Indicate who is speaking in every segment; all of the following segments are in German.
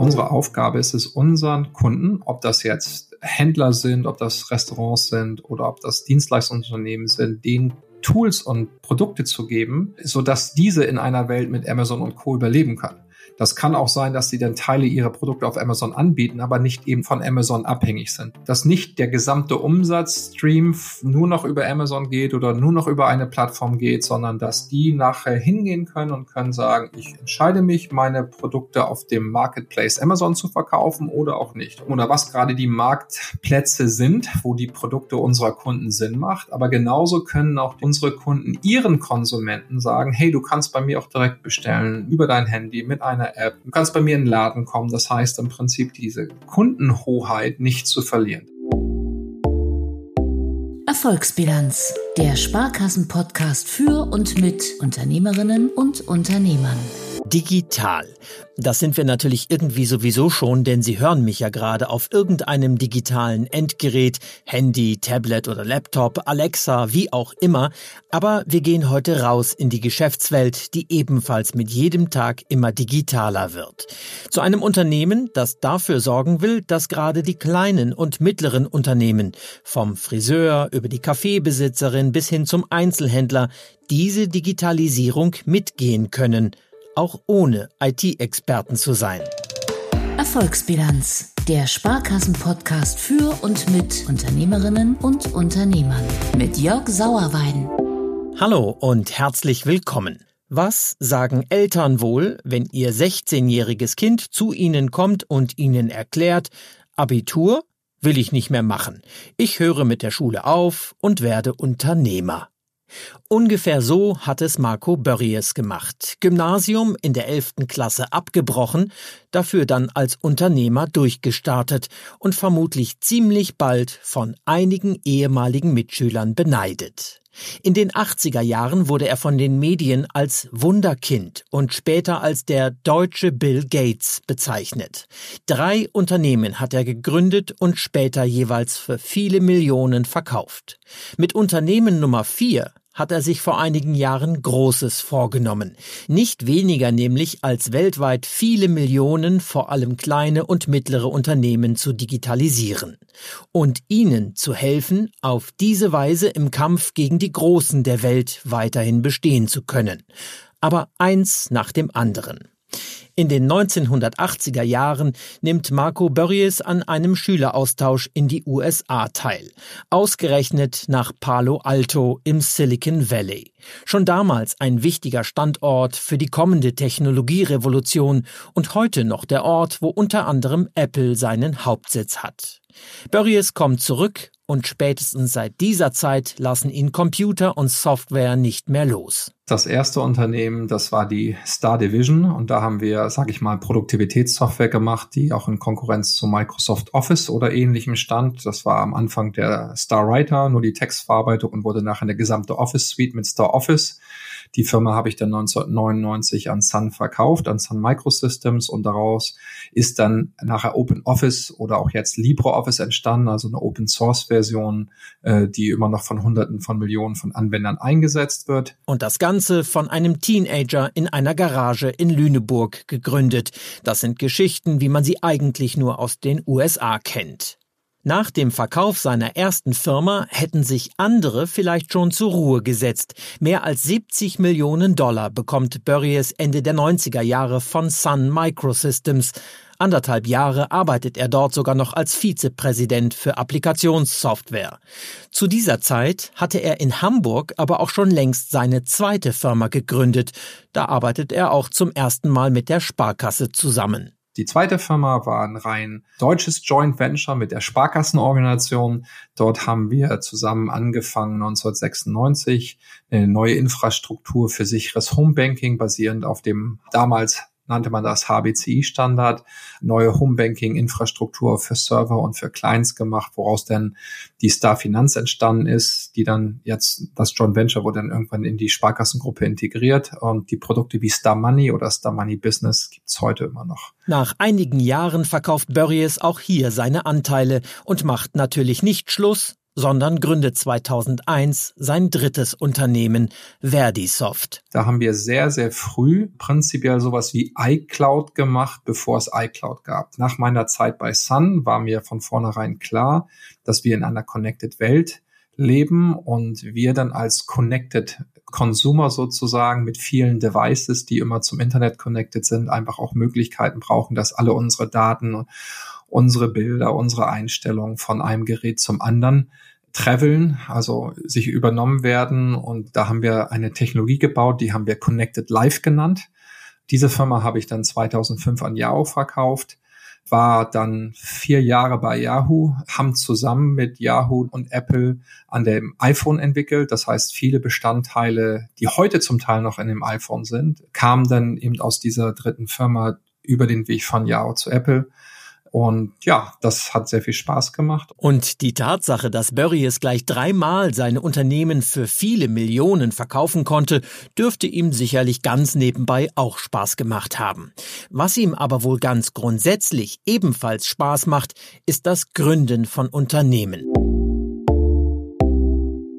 Speaker 1: Unsere Aufgabe ist es, unseren Kunden, ob das jetzt Händler sind, ob das Restaurants sind oder ob das Dienstleistungsunternehmen sind, den Tools und Produkte zu geben, so dass diese in einer Welt mit Amazon und Co. überleben können. Das kann auch sein, dass sie dann Teile ihrer Produkte auf Amazon anbieten, aber nicht eben von Amazon abhängig sind. Dass nicht der gesamte Umsatzstream nur noch über Amazon geht oder nur noch über eine Plattform geht, sondern dass die nachher hingehen können und können sagen, ich entscheide mich, meine Produkte auf dem Marketplace Amazon zu verkaufen oder auch nicht. Oder was gerade die Marktplätze sind, wo die Produkte unserer Kunden Sinn macht. Aber genauso können auch unsere Kunden ihren Konsumenten sagen, hey, du kannst bei mir auch direkt bestellen über dein Handy mit einer App. Du kannst bei mir in den Laden kommen. Das heißt im Prinzip diese Kundenhoheit nicht zu verlieren.
Speaker 2: Erfolgsbilanz, der Sparkassen-Podcast für und mit Unternehmerinnen und Unternehmern.
Speaker 3: Digital. Das sind wir natürlich irgendwie sowieso schon, denn Sie hören mich ja gerade auf irgendeinem digitalen Endgerät, Handy, Tablet oder Laptop, Alexa, wie auch immer. Aber wir gehen heute raus in die Geschäftswelt, die ebenfalls mit jedem Tag immer digitaler wird. Zu einem Unternehmen, das dafür sorgen will, dass gerade die kleinen und mittleren Unternehmen, vom Friseur über die Kaffeebesitzerin bis hin zum Einzelhändler, diese Digitalisierung mitgehen können – auch ohne IT-Experten zu sein.
Speaker 2: Erfolgsbilanz, der Sparkassen-Podcast für und mit Unternehmerinnen und Unternehmern mit Jörg Sauerwein.
Speaker 3: Hallo und herzlich willkommen. Was sagen Eltern wohl, wenn ihr 16-jähriges Kind zu ihnen kommt und ihnen erklärt, Abitur will ich nicht mehr machen. Ich höre mit der Schule auf und werde Unternehmer. Ungefähr so hat es Marco Börries gemacht. Gymnasium in der elften Klasse abgebrochen, dafür dann als Unternehmer durchgestartet und vermutlich ziemlich bald von einigen ehemaligen Mitschülern beneidet. In den 80er Jahren wurde er von den Medien als Wunderkind und später als der deutsche Bill Gates bezeichnet. Drei Unternehmen hat er gegründet und später jeweils für viele Millionen verkauft. Mit Unternehmen Nummer vier hat er sich vor einigen Jahren Großes vorgenommen. Nicht weniger nämlich als weltweit viele Millionen, vor allem kleine und mittlere Unternehmen zu digitalisieren. Und ihnen zu helfen, auf diese Weise im Kampf gegen die Großen der Welt weiterhin bestehen zu können. Aber eins nach dem anderen. In den 1980er Jahren nimmt Marco Börries an einem Schüleraustausch in die USA teil, ausgerechnet nach Palo Alto im Silicon Valley. Schon damals ein wichtiger Standort für die kommende Technologierevolution und heute noch der Ort, wo unter anderem Apple seinen Hauptsitz hat. Börries kommt zurück und spätestens seit dieser Zeit lassen ihn Computer und Software nicht mehr los.
Speaker 1: Das erste Unternehmen, das war die Star Division und da haben wir, sage ich mal, Produktivitätssoftware gemacht, die auch in Konkurrenz zu Microsoft Office oder ähnlichem stand. Das war am Anfang der Star Writer, nur die Textverarbeitung und wurde nachher eine gesamte Office Suite mit Star Office. Die Firma habe ich dann 1999 an Sun verkauft, an Sun Microsystems und daraus ist dann nachher Open Office oder auch jetzt LibreOffice entstanden, also eine Open Source Version, äh, die immer noch von Hunderten von Millionen von Anwendern eingesetzt wird.
Speaker 3: Und das Ganze von einem Teenager in einer Garage in Lüneburg gegründet. Das sind Geschichten, wie man sie eigentlich nur aus den USA kennt. Nach dem Verkauf seiner ersten Firma hätten sich andere vielleicht schon zur Ruhe gesetzt. Mehr als 70 Millionen Dollar bekommt Börries Ende der 90er Jahre von Sun Microsystems. Anderthalb Jahre arbeitet er dort sogar noch als Vizepräsident für Applikationssoftware. Zu dieser Zeit hatte er in Hamburg aber auch schon längst seine zweite Firma gegründet. Da arbeitet er auch zum ersten Mal mit der Sparkasse zusammen.
Speaker 1: Die zweite Firma war ein rein deutsches Joint Venture mit der Sparkassenorganisation. Dort haben wir zusammen angefangen 1996 eine neue Infrastruktur für sicheres Homebanking basierend auf dem damals nannte man das HBCI-Standard, neue Homebanking-Infrastruktur für Server und für Clients gemacht, woraus dann die Star Finanz entstanden ist, die dann jetzt, das Joint Venture wurde dann irgendwann in die Sparkassengruppe integriert. Und die Produkte wie Star Money oder Star Money Business gibt's heute immer noch.
Speaker 3: Nach einigen Jahren verkauft Börries auch hier seine Anteile und macht natürlich nicht Schluss, sondern gründet 2001 sein drittes Unternehmen Verdisoft.
Speaker 1: Da haben wir sehr, sehr früh prinzipiell sowas wie iCloud gemacht, bevor es iCloud gab. Nach meiner Zeit bei Sun war mir von vornherein klar, dass wir in einer Connected Welt leben und wir dann als Connected Consumer sozusagen mit vielen Devices, die immer zum Internet connected sind, einfach auch Möglichkeiten brauchen, dass alle unsere Daten, unsere Bilder, unsere Einstellungen von einem Gerät zum anderen traveln, also sich übernommen werden. Und da haben wir eine Technologie gebaut, die haben wir Connected Life genannt. Diese Firma habe ich dann 2005 an Yahoo verkauft war dann vier Jahre bei Yahoo, haben zusammen mit Yahoo und Apple an dem iPhone entwickelt. Das heißt, viele Bestandteile, die heute zum Teil noch in dem iPhone sind, kamen dann eben aus dieser dritten Firma über den Weg von Yahoo zu Apple. Und ja, das hat sehr viel Spaß gemacht.
Speaker 3: Und die Tatsache, dass Burries gleich dreimal seine Unternehmen für viele Millionen verkaufen konnte, dürfte ihm sicherlich ganz nebenbei auch Spaß gemacht haben. Was ihm aber wohl ganz grundsätzlich ebenfalls Spaß macht, ist das Gründen von Unternehmen.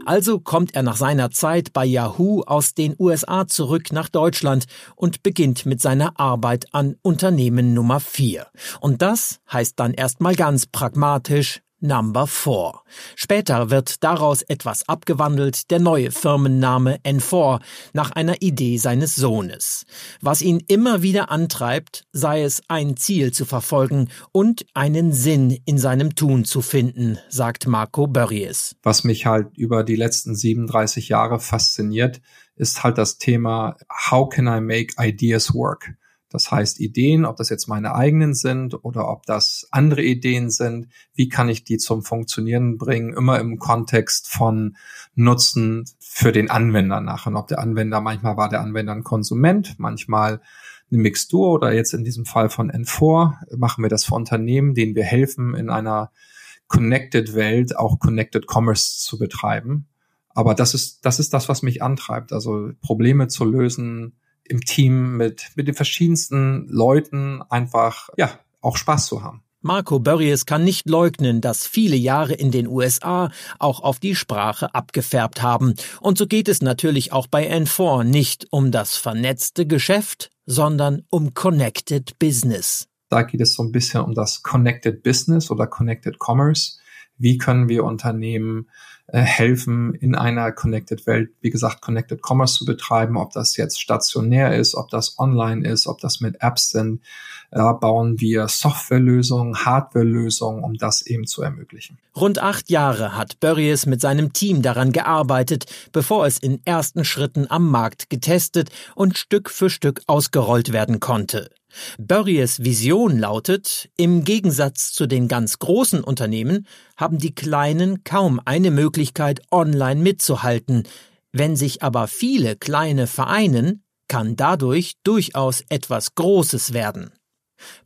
Speaker 3: Also kommt er nach seiner Zeit bei Yahoo aus den USA zurück nach Deutschland und beginnt mit seiner Arbeit an Unternehmen Nummer 4. Und das heißt dann erstmal ganz pragmatisch Number 4. Später wird daraus etwas abgewandelt, der neue Firmenname N4, nach einer Idee seines Sohnes. Was ihn immer wieder antreibt, sei es ein Ziel zu verfolgen und einen Sinn in seinem Tun zu finden, sagt Marco Börries.
Speaker 1: Was mich halt über die letzten 37 Jahre fasziniert, ist halt das Thema How can I make ideas work? Das heißt, Ideen, ob das jetzt meine eigenen sind oder ob das andere Ideen sind, wie kann ich die zum Funktionieren bringen, immer im Kontext von Nutzen für den Anwender nachher. Ob der Anwender, manchmal war der Anwender ein Konsument, manchmal eine Mixtur oder jetzt in diesem Fall von N4 machen wir das für Unternehmen, denen wir helfen, in einer Connected Welt auch Connected Commerce zu betreiben. Aber das ist, das ist das, was mich antreibt. Also Probleme zu lösen, im Team mit, mit den verschiedensten Leuten einfach, ja, auch Spaß zu haben.
Speaker 3: Marco Börries kann nicht leugnen, dass viele Jahre in den USA auch auf die Sprache abgefärbt haben. Und so geht es natürlich auch bei N4 nicht um das vernetzte Geschäft, sondern um Connected Business.
Speaker 1: Da geht es so ein bisschen um das Connected Business oder Connected Commerce. Wie können wir Unternehmen helfen, in einer Connected Welt, wie gesagt, Connected Commerce zu betreiben, ob das jetzt stationär ist, ob das online ist, ob das mit Apps sind. Da bauen wir Softwarelösungen, Hardwarelösungen, um das eben zu ermöglichen.
Speaker 3: Rund acht Jahre hat Börries mit seinem Team daran gearbeitet, bevor es in ersten Schritten am Markt getestet und Stück für Stück ausgerollt werden konnte. Börries Vision lautet, im Gegensatz zu den ganz großen Unternehmen haben die kleinen kaum eine Möglichkeit, online mitzuhalten. Wenn sich aber viele kleine vereinen, kann dadurch durchaus etwas Großes werden.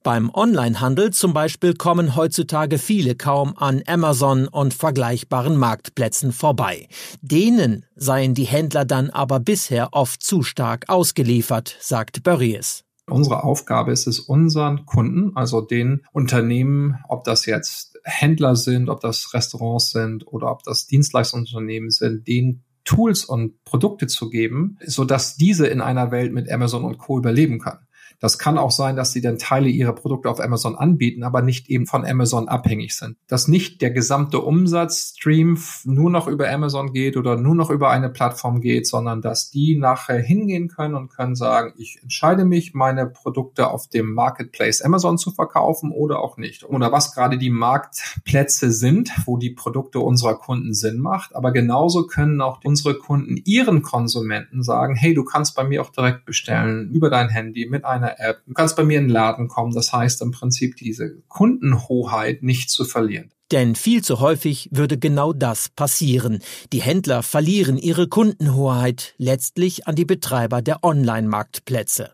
Speaker 3: Beim Onlinehandel zum Beispiel kommen heutzutage viele kaum an Amazon und vergleichbaren Marktplätzen vorbei. Denen seien die Händler dann aber bisher oft zu stark ausgeliefert, sagt Börries.
Speaker 1: Unsere Aufgabe ist es, unseren Kunden, also den Unternehmen, ob das jetzt Händler sind, ob das Restaurants sind oder ob das Dienstleistungsunternehmen sind, den Tools und Produkte zu geben, so dass diese in einer Welt mit Amazon und Co. überleben können. Das kann auch sein, dass sie dann Teile ihrer Produkte auf Amazon anbieten, aber nicht eben von Amazon abhängig sind. Dass nicht der gesamte Umsatzstream nur noch über Amazon geht oder nur noch über eine Plattform geht, sondern dass die nachher hingehen können und können sagen, ich entscheide mich, meine Produkte auf dem Marketplace Amazon zu verkaufen oder auch nicht. Oder was gerade die Marktplätze sind, wo die Produkte unserer Kunden Sinn macht. Aber genauso können auch unsere Kunden ihren Konsumenten sagen, hey, du kannst bei mir auch direkt bestellen über dein Handy mit einer meiner App. Du kannst bei mir in den Laden kommen. Das heißt im Prinzip diese Kundenhoheit nicht zu verlieren.
Speaker 3: Denn viel zu häufig würde genau das passieren. Die Händler verlieren ihre Kundenhoheit letztlich an die Betreiber der Online-Marktplätze.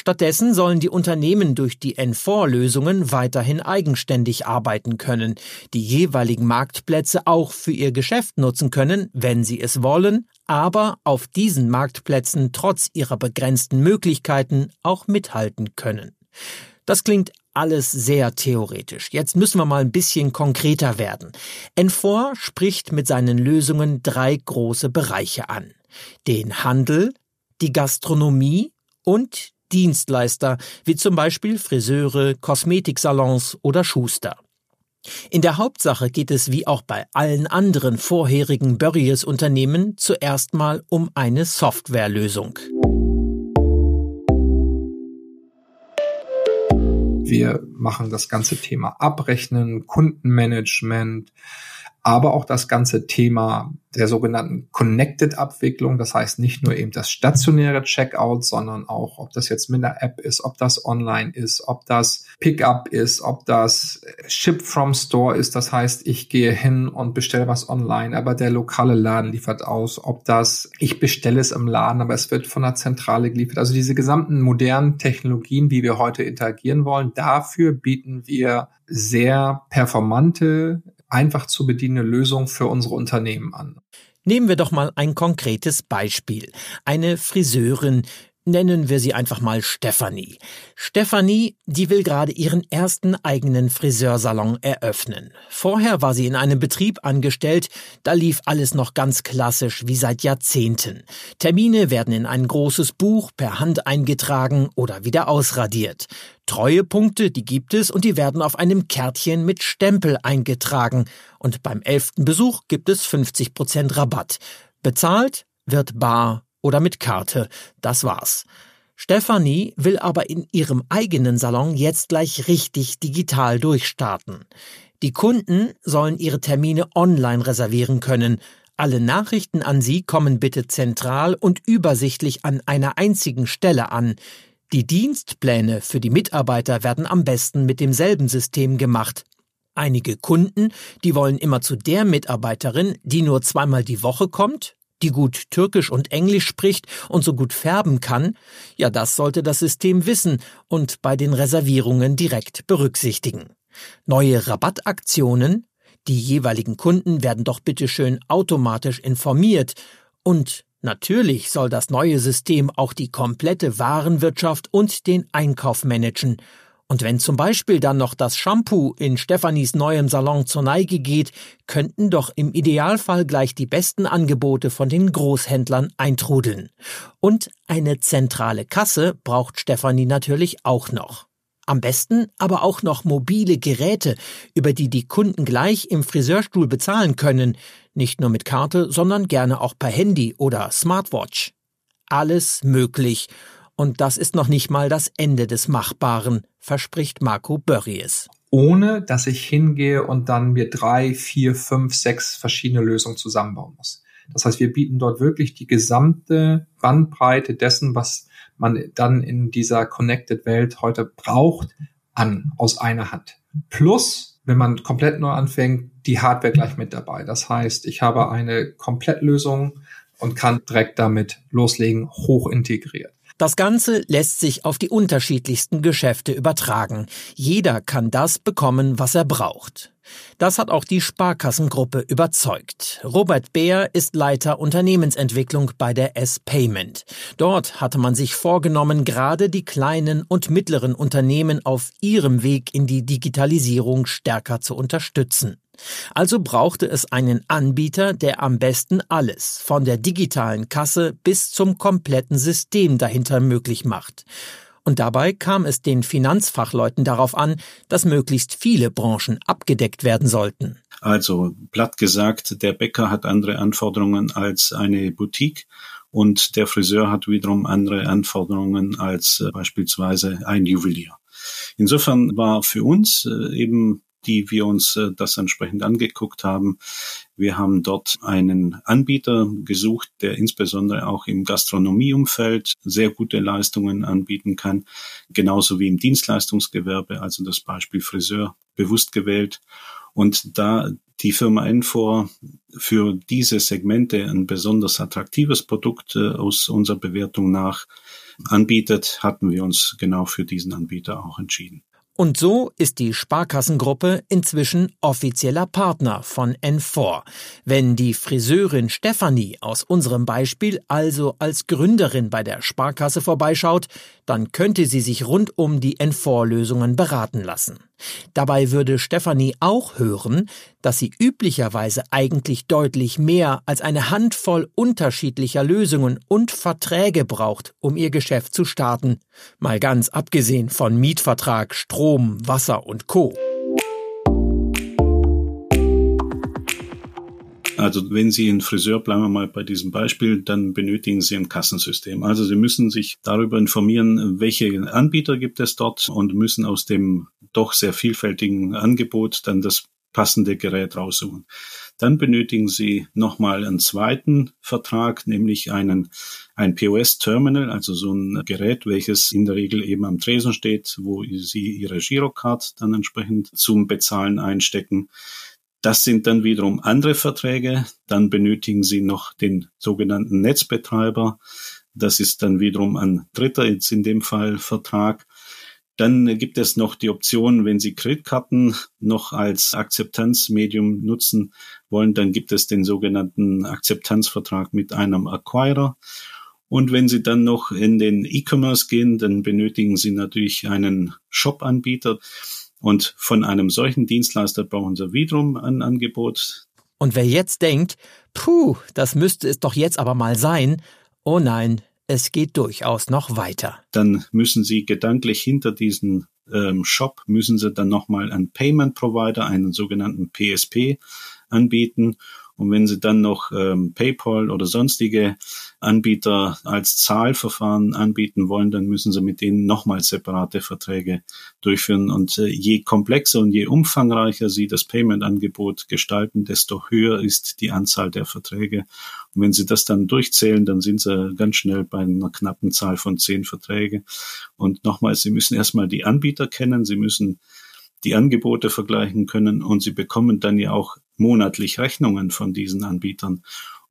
Speaker 3: Stattdessen sollen die Unternehmen durch die N4-Lösungen weiterhin eigenständig arbeiten können, die jeweiligen Marktplätze auch für ihr Geschäft nutzen können, wenn sie es wollen, aber auf diesen Marktplätzen trotz ihrer begrenzten Möglichkeiten auch mithalten können. Das klingt alles sehr theoretisch. Jetzt müssen wir mal ein bisschen konkreter werden. Enfor spricht mit seinen Lösungen drei große Bereiche an. Den Handel, die Gastronomie und Dienstleister, wie zum Beispiel Friseure, Kosmetiksalons oder Schuster. In der Hauptsache geht es wie auch bei allen anderen vorherigen Börries-Unternehmen zuerst mal um eine Softwarelösung.
Speaker 1: Wir machen das ganze Thema Abrechnen, Kundenmanagement, aber auch das ganze Thema der sogenannten Connected-Abwicklung. Das heißt nicht nur eben das stationäre Checkout, sondern auch, ob das jetzt mit einer App ist, ob das online ist, ob das Pickup ist, ob das Ship from Store ist. Das heißt, ich gehe hin und bestelle was online, aber der lokale Laden liefert aus. Ob das, ich bestelle es im Laden, aber es wird von der Zentrale geliefert. Also diese gesamten modernen Technologien, wie wir heute interagieren wollen, dafür bieten wir sehr performante einfach zu bedienende Lösung für unsere Unternehmen an.
Speaker 3: Nehmen wir doch mal ein konkretes Beispiel. Eine Friseurin Nennen wir sie einfach mal Stephanie. Stephanie, die will gerade ihren ersten eigenen Friseursalon eröffnen. Vorher war sie in einem Betrieb angestellt, da lief alles noch ganz klassisch wie seit Jahrzehnten. Termine werden in ein großes Buch per Hand eingetragen oder wieder ausradiert. Treuepunkte, die gibt es und die werden auf einem Kärtchen mit Stempel eingetragen. Und beim elften Besuch gibt es 50 Prozent Rabatt. Bezahlt wird bar oder mit Karte. Das war's. Stefanie will aber in ihrem eigenen Salon jetzt gleich richtig digital durchstarten. Die Kunden sollen ihre Termine online reservieren können. Alle Nachrichten an sie kommen bitte zentral und übersichtlich an einer einzigen Stelle an. Die Dienstpläne für die Mitarbeiter werden am besten mit demselben System gemacht. Einige Kunden, die wollen immer zu der Mitarbeiterin, die nur zweimal die Woche kommt, die gut Türkisch und Englisch spricht und so gut färben kann, ja, das sollte das System wissen und bei den Reservierungen direkt berücksichtigen. Neue Rabattaktionen, die jeweiligen Kunden werden doch bitteschön automatisch informiert. Und natürlich soll das neue System auch die komplette Warenwirtschaft und den Einkauf managen und wenn zum Beispiel dann noch das Shampoo in Stefanis neuem Salon zur Neige geht, könnten doch im Idealfall gleich die besten Angebote von den Großhändlern eintrudeln. Und eine zentrale Kasse braucht Stefanie natürlich auch noch. Am besten aber auch noch mobile Geräte, über die die Kunden gleich im Friseurstuhl bezahlen können, nicht nur mit Karte, sondern gerne auch per Handy oder Smartwatch. Alles möglich und das ist noch nicht mal das Ende des Machbaren, verspricht Marco Börries.
Speaker 1: Ohne dass ich hingehe und dann mir drei, vier, fünf, sechs verschiedene Lösungen zusammenbauen muss. Das heißt, wir bieten dort wirklich die gesamte Bandbreite dessen, was man dann in dieser Connected Welt heute braucht, an, aus einer Hand. Plus, wenn man komplett neu anfängt, die Hardware gleich mit dabei. Das heißt, ich habe eine Komplettlösung und kann direkt damit loslegen, hoch integriert.
Speaker 3: Das Ganze lässt sich auf die unterschiedlichsten Geschäfte übertragen. Jeder kann das bekommen, was er braucht. Das hat auch die Sparkassengruppe überzeugt. Robert Beer ist Leiter Unternehmensentwicklung bei der S-Payment. Dort hatte man sich vorgenommen, gerade die kleinen und mittleren Unternehmen auf ihrem Weg in die Digitalisierung stärker zu unterstützen. Also brauchte es einen Anbieter, der am besten alles, von der digitalen Kasse bis zum kompletten System dahinter möglich macht. Und dabei kam es den Finanzfachleuten darauf an, dass möglichst viele Branchen abgedeckt werden sollten.
Speaker 4: Also platt gesagt, der Bäcker hat andere Anforderungen als eine Boutique und der Friseur hat wiederum andere Anforderungen als äh, beispielsweise ein Juwelier. Insofern war für uns äh, eben die wir uns äh, das entsprechend angeguckt haben. Wir haben dort einen Anbieter gesucht, der insbesondere auch im Gastronomieumfeld sehr gute Leistungen anbieten kann, genauso wie im Dienstleistungsgewerbe, also das Beispiel Friseur bewusst gewählt. Und da die Firma Enfor für diese Segmente ein besonders attraktives Produkt äh, aus unserer Bewertung nach anbietet, hatten wir uns genau für diesen Anbieter auch entschieden.
Speaker 3: Und so ist die Sparkassengruppe inzwischen offizieller Partner von N4. Wenn die Friseurin Stefanie aus unserem Beispiel also als Gründerin bei der Sparkasse vorbeischaut, dann könnte sie sich rund um die N4-Lösungen beraten lassen. Dabei würde Stefanie auch hören, dass sie üblicherweise eigentlich deutlich mehr als eine Handvoll unterschiedlicher Lösungen und Verträge braucht, um ihr Geschäft zu starten. Mal ganz abgesehen von Mietvertrag, Strom, Wasser und Co.
Speaker 4: Also wenn Sie einen Friseur, bleiben wir mal bei diesem Beispiel, dann benötigen Sie ein Kassensystem. Also Sie müssen sich darüber informieren, welche Anbieter gibt es dort und müssen aus dem doch sehr vielfältigen Angebot dann das passende Gerät raussuchen. Dann benötigen Sie nochmal einen zweiten Vertrag, nämlich einen, ein POS-Terminal, also so ein Gerät, welches in der Regel eben am Tresen steht, wo Sie Ihre Girocard dann entsprechend zum Bezahlen einstecken. Das sind dann wiederum andere Verträge. Dann benötigen Sie noch den sogenannten Netzbetreiber. Das ist dann wiederum ein dritter, jetzt in dem Fall Vertrag. Dann gibt es noch die Option, wenn Sie Kreditkarten noch als Akzeptanzmedium nutzen wollen, dann gibt es den sogenannten Akzeptanzvertrag mit einem Acquirer. Und wenn Sie dann noch in den E-Commerce gehen, dann benötigen Sie natürlich einen Shop-Anbieter. Und von einem solchen Dienstleister brauchen Sie wiederum ein Angebot.
Speaker 3: Und wer jetzt denkt, puh, das müsste es doch jetzt aber mal sein, oh nein, es geht durchaus noch weiter.
Speaker 4: Dann müssen Sie gedanklich hinter diesen ähm, Shop, müssen Sie dann nochmal einen Payment Provider, einen sogenannten PSP anbieten und wenn Sie dann noch ähm, PayPal oder sonstige Anbieter als Zahlverfahren anbieten wollen, dann müssen Sie mit denen nochmal separate Verträge durchführen. Und äh, je komplexer und je umfangreicher Sie das Payment-Angebot gestalten, desto höher ist die Anzahl der Verträge. Und wenn Sie das dann durchzählen, dann sind Sie ganz schnell bei einer knappen Zahl von zehn Verträge. Und nochmals, Sie müssen erstmal die Anbieter kennen, Sie müssen die Angebote vergleichen können und sie bekommen dann ja auch monatlich Rechnungen von diesen Anbietern.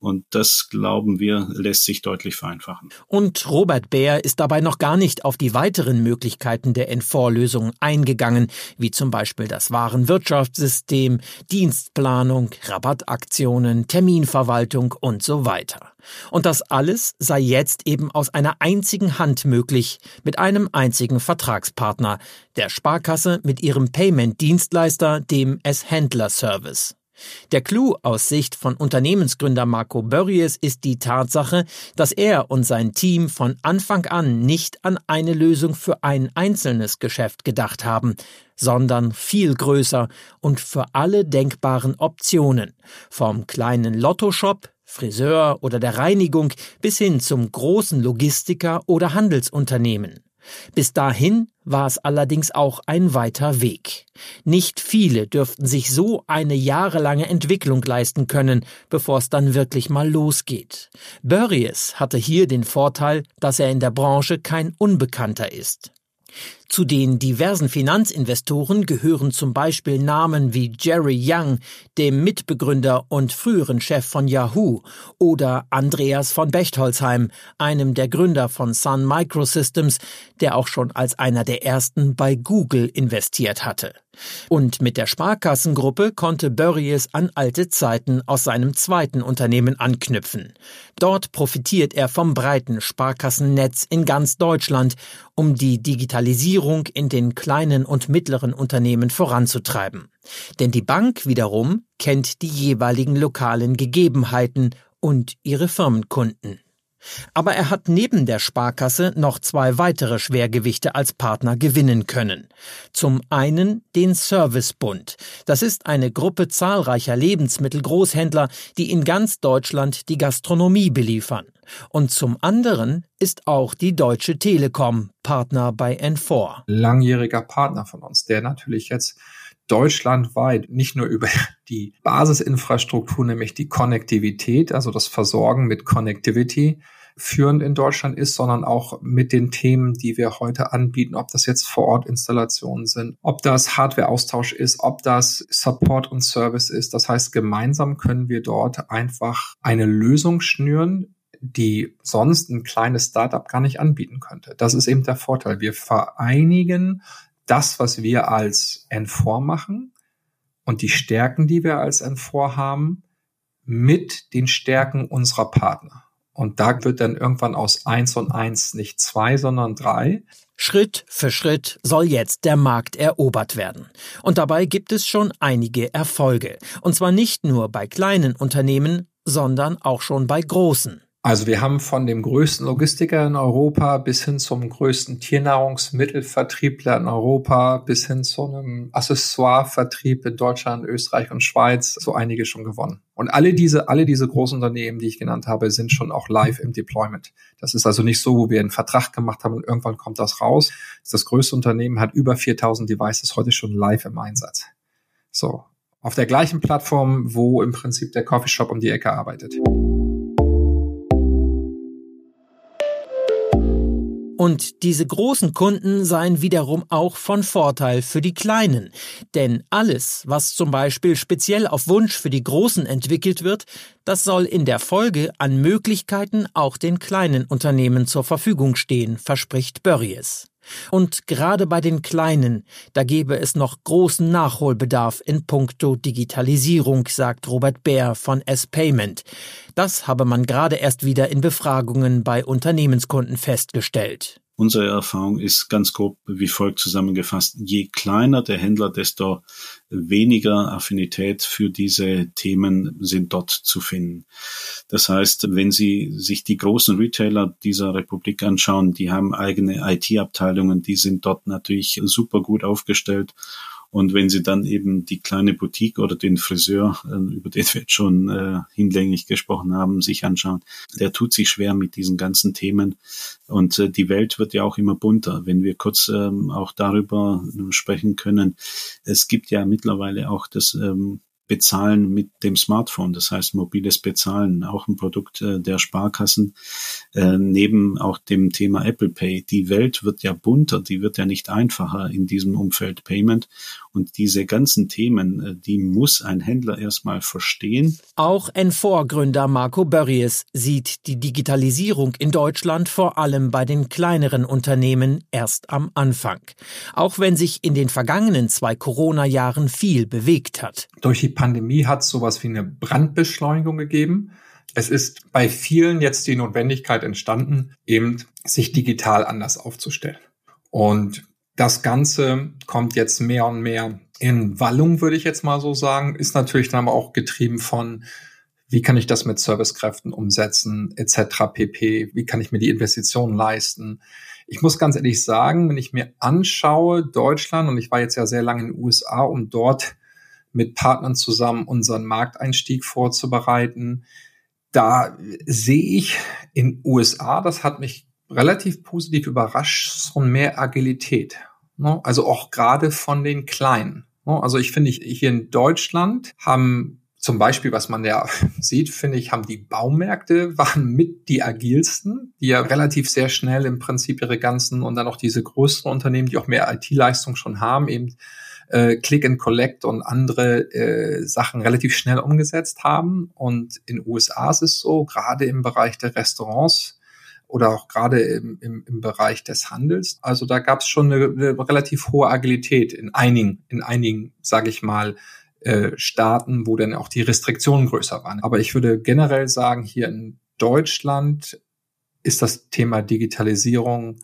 Speaker 4: Und das, glauben wir, lässt sich deutlich vereinfachen.
Speaker 3: Und Robert Bär ist dabei noch gar nicht auf die weiteren Möglichkeiten der N4-Lösung eingegangen, wie zum Beispiel das Warenwirtschaftssystem, Dienstplanung, Rabattaktionen, Terminverwaltung und so weiter. Und das alles sei jetzt eben aus einer einzigen Hand möglich, mit einem einzigen Vertragspartner, der Sparkasse mit ihrem Payment-Dienstleister, dem S-Händler-Service. Der Clou aus Sicht von Unternehmensgründer Marco Börries ist die Tatsache, dass er und sein Team von Anfang an nicht an eine Lösung für ein einzelnes Geschäft gedacht haben, sondern viel größer und für alle denkbaren Optionen, vom kleinen Lottoshop Friseur oder der Reinigung bis hin zum großen Logistiker oder Handelsunternehmen. Bis dahin war es allerdings auch ein weiter Weg. Nicht viele dürften sich so eine jahrelange Entwicklung leisten können, bevor es dann wirklich mal losgeht. Burries hatte hier den Vorteil, dass er in der Branche kein Unbekannter ist. Zu den diversen Finanzinvestoren gehören zum Beispiel Namen wie Jerry Young, dem Mitbegründer und früheren Chef von Yahoo, oder Andreas von Bechtolzheim, einem der Gründer von Sun Microsystems, der auch schon als einer der ersten bei Google investiert hatte. Und mit der Sparkassengruppe konnte Börries an alte Zeiten aus seinem zweiten Unternehmen anknüpfen. Dort profitiert er vom breiten Sparkassennetz in ganz Deutschland, um die Digitalisierung in den kleinen und mittleren Unternehmen voranzutreiben. Denn die Bank wiederum kennt die jeweiligen lokalen Gegebenheiten und ihre Firmenkunden. Aber er hat neben der Sparkasse noch zwei weitere Schwergewichte als Partner gewinnen können. Zum einen den Servicebund. Das ist eine Gruppe zahlreicher Lebensmittelgroßhändler, die in ganz Deutschland die Gastronomie beliefern. Und zum anderen ist auch die Deutsche Telekom Partner bei N4.
Speaker 1: Langjähriger Partner von uns, der natürlich jetzt deutschlandweit nicht nur über die Basisinfrastruktur, nämlich die Konnektivität, also das Versorgen mit Connectivity, führend in Deutschland ist, sondern auch mit den Themen, die wir heute anbieten, ob das jetzt Vor-Ort-Installationen sind, ob das Hardware-Austausch ist, ob das Support und Service ist. Das heißt, gemeinsam können wir dort einfach eine Lösung schnüren, die sonst ein kleines Startup gar nicht anbieten könnte. Das ist eben der Vorteil. Wir vereinigen das, was wir als N4 machen und die Stärken, die wir als N4 haben, mit den Stärken unserer Partner. Und da wird dann irgendwann aus eins und eins nicht zwei, sondern drei.
Speaker 3: Schritt für Schritt soll jetzt der Markt erobert werden. Und dabei gibt es schon einige Erfolge. Und zwar nicht nur bei kleinen Unternehmen, sondern auch schon bei großen.
Speaker 1: Also wir haben von dem größten Logistiker in Europa bis hin zum größten Tiernahrungsmittelvertriebler in Europa bis hin zu einem Accessoirevertrieb in Deutschland, Österreich und Schweiz so einige schon gewonnen. Und alle diese, alle diese großen Unternehmen, die ich genannt habe, sind schon auch live im Deployment. Das ist also nicht so, wo wir einen Vertrag gemacht haben und irgendwann kommt das raus. Das größte Unternehmen hat über 4000 Devices heute schon live im Einsatz. So. Auf der gleichen Plattform, wo im Prinzip der Coffeeshop um die Ecke arbeitet.
Speaker 3: Und diese großen Kunden seien wiederum auch von Vorteil für die kleinen. Denn alles, was zum Beispiel speziell auf Wunsch für die Großen entwickelt wird, das soll in der Folge an Möglichkeiten auch den kleinen Unternehmen zur Verfügung stehen, verspricht Börries. Und gerade bei den Kleinen, da gebe es noch großen Nachholbedarf in puncto Digitalisierung, sagt Robert Bär von S-Payment. Das habe man gerade erst wieder in Befragungen bei Unternehmenskunden festgestellt.
Speaker 4: Unsere Erfahrung ist ganz grob wie folgt zusammengefasst. Je kleiner der Händler, desto weniger Affinität für diese Themen sind dort zu finden. Das heißt, wenn Sie sich die großen Retailer dieser Republik anschauen, die haben eigene IT-Abteilungen, die sind dort natürlich super gut aufgestellt und wenn Sie dann eben die kleine Boutique oder den Friseur, äh, über den wir jetzt schon äh, hinlänglich gesprochen haben, sich anschauen, der tut sich schwer mit diesen ganzen Themen. Und äh, die Welt wird ja auch immer bunter. Wenn wir kurz ähm, auch darüber sprechen können, es gibt ja mittlerweile auch das ähm, Bezahlen mit dem Smartphone, das heißt mobiles Bezahlen, auch ein Produkt äh, der Sparkassen, äh, neben auch dem Thema Apple Pay. Die Welt wird ja bunter, die wird ja nicht einfacher in diesem Umfeld Payment. Und diese ganzen Themen, äh, die muss ein Händler erstmal verstehen.
Speaker 3: Auch N4-Gründer Marco Börries sieht die Digitalisierung in Deutschland vor allem bei den kleineren Unternehmen erst am Anfang. Auch wenn sich in den vergangenen zwei Corona-Jahren viel bewegt hat.
Speaker 1: Durch die Pandemie hat sowas wie eine Brandbeschleunigung gegeben. Es ist bei vielen jetzt die Notwendigkeit entstanden, eben sich digital anders aufzustellen. Und das Ganze kommt jetzt mehr und mehr in Wallung, würde ich jetzt mal so sagen, ist natürlich dann aber auch getrieben von, wie kann ich das mit Servicekräften umsetzen, etc. pp. Wie kann ich mir die Investitionen leisten? Ich muss ganz ehrlich sagen, wenn ich mir anschaue, Deutschland, und ich war jetzt ja sehr lange in den USA, um dort mit Partnern zusammen unseren Markteinstieg vorzubereiten. Da sehe ich in USA, das hat mich relativ positiv überrascht, so mehr Agilität. Ne? Also auch gerade von den Kleinen. Ne? Also ich finde, hier in Deutschland haben zum Beispiel, was man ja sieht, finde ich, haben die Baumärkte waren mit die agilsten, die ja relativ sehr schnell im Prinzip ihre ganzen und dann auch diese größeren Unternehmen, die auch mehr IT-Leistung schon haben, eben äh, Click and Collect und andere äh, Sachen relativ schnell umgesetzt haben. Und in USA ist es so, gerade im Bereich der Restaurants, oder auch gerade im, im, im Bereich des Handels. Also da gab es schon eine, eine, relativ hohe Agilität in einigen, in einigen, sage ich mal, äh, Staaten, wo dann auch die Restriktionen größer waren. Aber ich würde generell sagen, hier in Deutschland ist das Thema Digitalisierung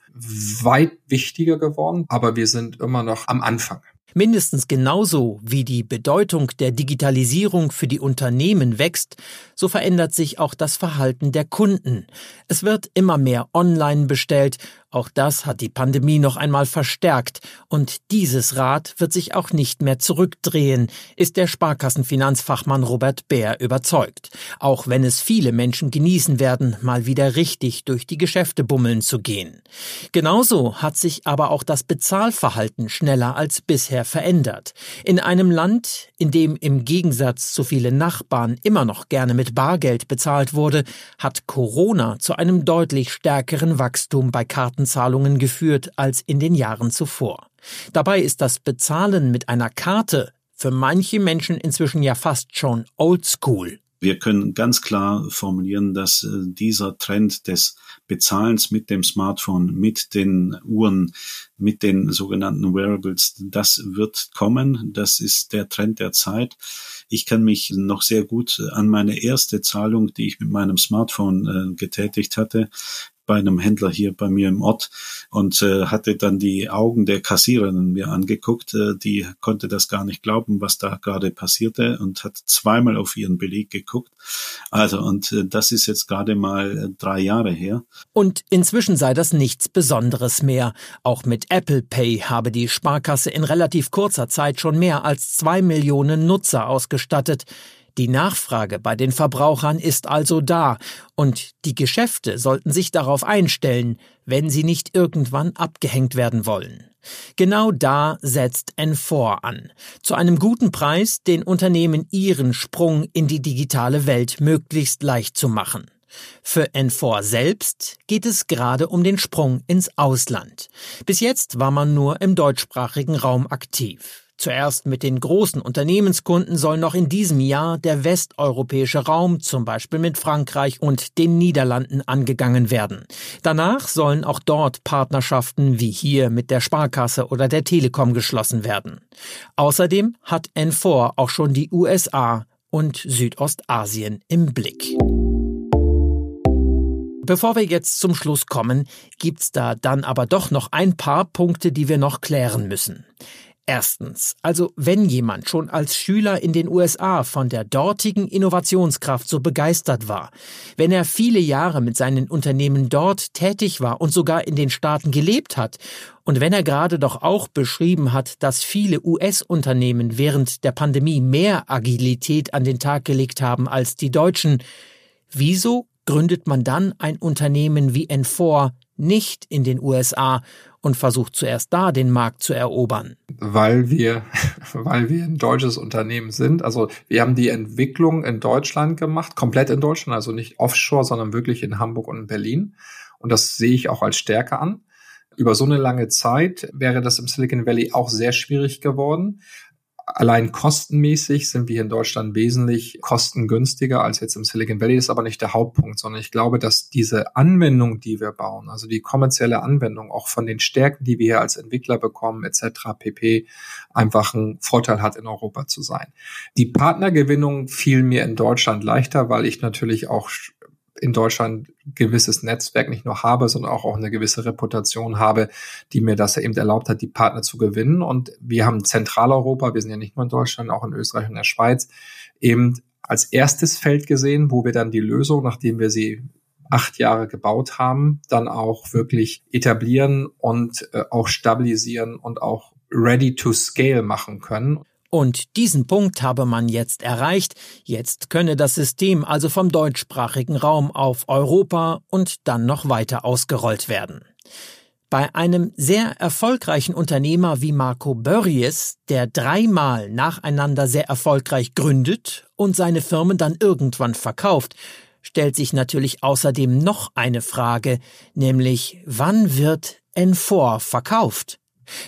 Speaker 1: weit wichtiger geworden, aber wir sind immer noch am Anfang.
Speaker 3: Mindestens genauso wie die Bedeutung der Digitalisierung für die Unternehmen wächst, so verändert sich auch das Verhalten der Kunden. Es wird immer mehr online bestellt auch das hat die Pandemie noch einmal verstärkt, und dieses Rad wird sich auch nicht mehr zurückdrehen, ist der Sparkassenfinanzfachmann Robert Bär überzeugt, auch wenn es viele Menschen genießen werden, mal wieder richtig durch die Geschäfte bummeln zu gehen. Genauso hat sich aber auch das Bezahlverhalten schneller als bisher verändert. In einem Land, in dem im Gegensatz zu vielen Nachbarn immer noch gerne mit Bargeld bezahlt wurde, hat Corona zu einem deutlich stärkeren Wachstum bei Karten Kartenzahlungen geführt als in den Jahren zuvor. Dabei ist das Bezahlen mit einer Karte für manche Menschen inzwischen ja fast schon oldschool.
Speaker 4: Wir können ganz klar formulieren, dass äh, dieser Trend des Bezahlens mit dem Smartphone, mit den Uhren, mit den sogenannten Wearables, das wird kommen. Das ist der Trend der Zeit. Ich kann mich noch sehr gut an meine erste Zahlung, die ich mit meinem Smartphone äh, getätigt hatte, bei einem Händler hier bei mir im Ort und äh, hatte dann die Augen der Kassiererin mir angeguckt. Äh, die konnte das gar nicht glauben, was da gerade passierte und hat zweimal auf ihren Beleg geguckt. Also und äh, das ist jetzt gerade mal äh, drei Jahre her.
Speaker 3: Und inzwischen sei das nichts Besonderes mehr. Auch mit Apple Pay habe die Sparkasse in relativ kurzer Zeit schon mehr als zwei Millionen Nutzer ausgestattet. Die Nachfrage bei den Verbrauchern ist also da, und die Geschäfte sollten sich darauf einstellen, wenn sie nicht irgendwann abgehängt werden wollen. Genau da setzt N4 an, zu einem guten Preis den Unternehmen ihren Sprung in die digitale Welt möglichst leicht zu machen. Für N4 selbst geht es gerade um den Sprung ins Ausland. Bis jetzt war man nur im deutschsprachigen Raum aktiv. Zuerst mit den großen Unternehmenskunden soll noch in diesem Jahr der westeuropäische Raum, zum Beispiel mit Frankreich und den Niederlanden, angegangen werden. Danach sollen auch dort Partnerschaften wie hier mit der Sparkasse oder der Telekom geschlossen werden. Außerdem hat N4 auch schon die USA und Südostasien im Blick. Bevor wir jetzt zum Schluss kommen, gibt's da dann aber doch noch ein paar Punkte, die wir noch klären müssen. Erstens, also wenn jemand schon als Schüler in den USA von der dortigen Innovationskraft so begeistert war, wenn er viele Jahre mit seinen Unternehmen dort tätig war und sogar in den Staaten gelebt hat, und wenn er gerade doch auch beschrieben hat, dass viele US-Unternehmen während der Pandemie mehr Agilität an den Tag gelegt haben als die Deutschen, wieso gründet man dann ein Unternehmen wie N4 nicht in den USA und versucht zuerst da den Markt zu erobern?
Speaker 1: Weil wir, weil wir ein deutsches Unternehmen sind. Also wir haben die Entwicklung in Deutschland gemacht, komplett in Deutschland, also nicht offshore, sondern wirklich in Hamburg und in Berlin. Und das sehe ich auch als Stärke an. Über so eine lange Zeit wäre das im Silicon Valley auch sehr schwierig geworden allein kostenmäßig sind wir in Deutschland wesentlich kostengünstiger als jetzt im Silicon Valley. Das ist aber nicht der Hauptpunkt, sondern ich glaube, dass diese Anwendung, die wir bauen, also die kommerzielle Anwendung, auch von den Stärken, die wir hier als Entwickler bekommen, etc., pp, einfach einen Vorteil hat, in Europa zu sein. Die Partnergewinnung fiel mir in Deutschland leichter, weil ich natürlich auch in Deutschland gewisses Netzwerk nicht nur habe, sondern auch, auch eine gewisse Reputation habe, die mir das eben erlaubt hat, die Partner zu gewinnen. Und wir haben Zentraleuropa, wir sind ja nicht nur in Deutschland, auch in Österreich und der Schweiz, eben als erstes Feld gesehen, wo wir dann die Lösung, nachdem wir sie acht Jahre gebaut haben, dann auch wirklich etablieren und äh, auch stabilisieren und auch ready to scale machen können.
Speaker 3: Und diesen Punkt habe man jetzt erreicht, jetzt könne das System also vom deutschsprachigen Raum auf Europa und dann noch weiter ausgerollt werden. Bei einem sehr erfolgreichen Unternehmer wie Marco Börries, der dreimal nacheinander sehr erfolgreich gründet und seine Firmen dann irgendwann verkauft, stellt sich natürlich außerdem noch eine Frage, nämlich wann wird N4 verkauft?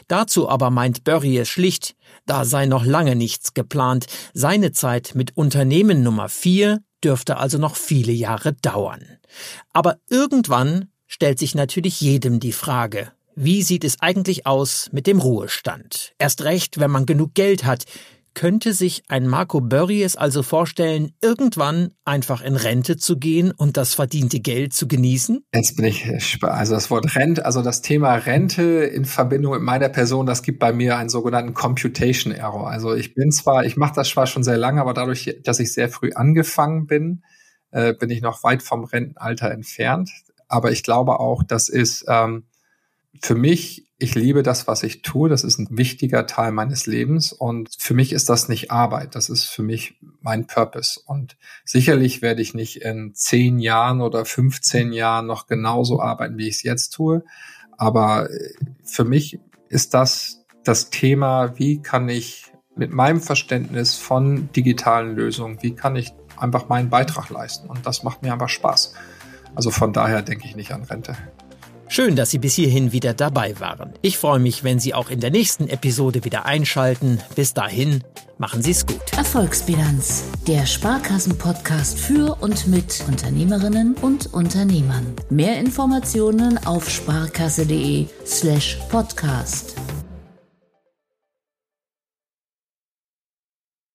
Speaker 3: Dazu aber meint Börries schlicht, da sei noch lange nichts geplant. Seine Zeit mit Unternehmen Nummer vier dürfte also noch viele Jahre dauern. Aber irgendwann stellt sich natürlich jedem die Frage, wie sieht es eigentlich aus mit dem Ruhestand? Erst recht, wenn man genug Geld hat. Könnte sich ein Marco Börries also vorstellen, irgendwann einfach in Rente zu gehen und das verdiente Geld zu genießen?
Speaker 1: Jetzt bin ich, also das Wort Rente, also das Thema Rente in Verbindung mit meiner Person, das gibt bei mir einen sogenannten Computation Error. Also ich bin zwar, ich mache das zwar schon sehr lange, aber dadurch, dass ich sehr früh angefangen bin, äh, bin ich noch weit vom Rentenalter entfernt. Aber ich glaube auch, das ist ähm, für mich ich liebe das, was ich tue. Das ist ein wichtiger Teil meines Lebens. Und für mich ist das nicht Arbeit. Das ist für mich mein Purpose. Und sicherlich werde ich nicht in zehn Jahren oder 15 Jahren noch genauso arbeiten, wie ich es jetzt tue. Aber äh, für mich ist das das Thema, wie kann ich mit meinem Verständnis von digitalen Lösungen, wie kann ich einfach meinen Beitrag leisten? Und das macht mir einfach Spaß. Also von daher denke ich nicht an Rente.
Speaker 3: Schön, dass Sie bis hierhin wieder dabei waren. Ich freue mich, wenn Sie auch in der nächsten Episode wieder einschalten. Bis dahin, machen Sie es gut.
Speaker 2: Erfolgsbilanz, der Sparkassen-Podcast für und mit Unternehmerinnen und Unternehmern. Mehr Informationen auf sparkasse.de slash podcast.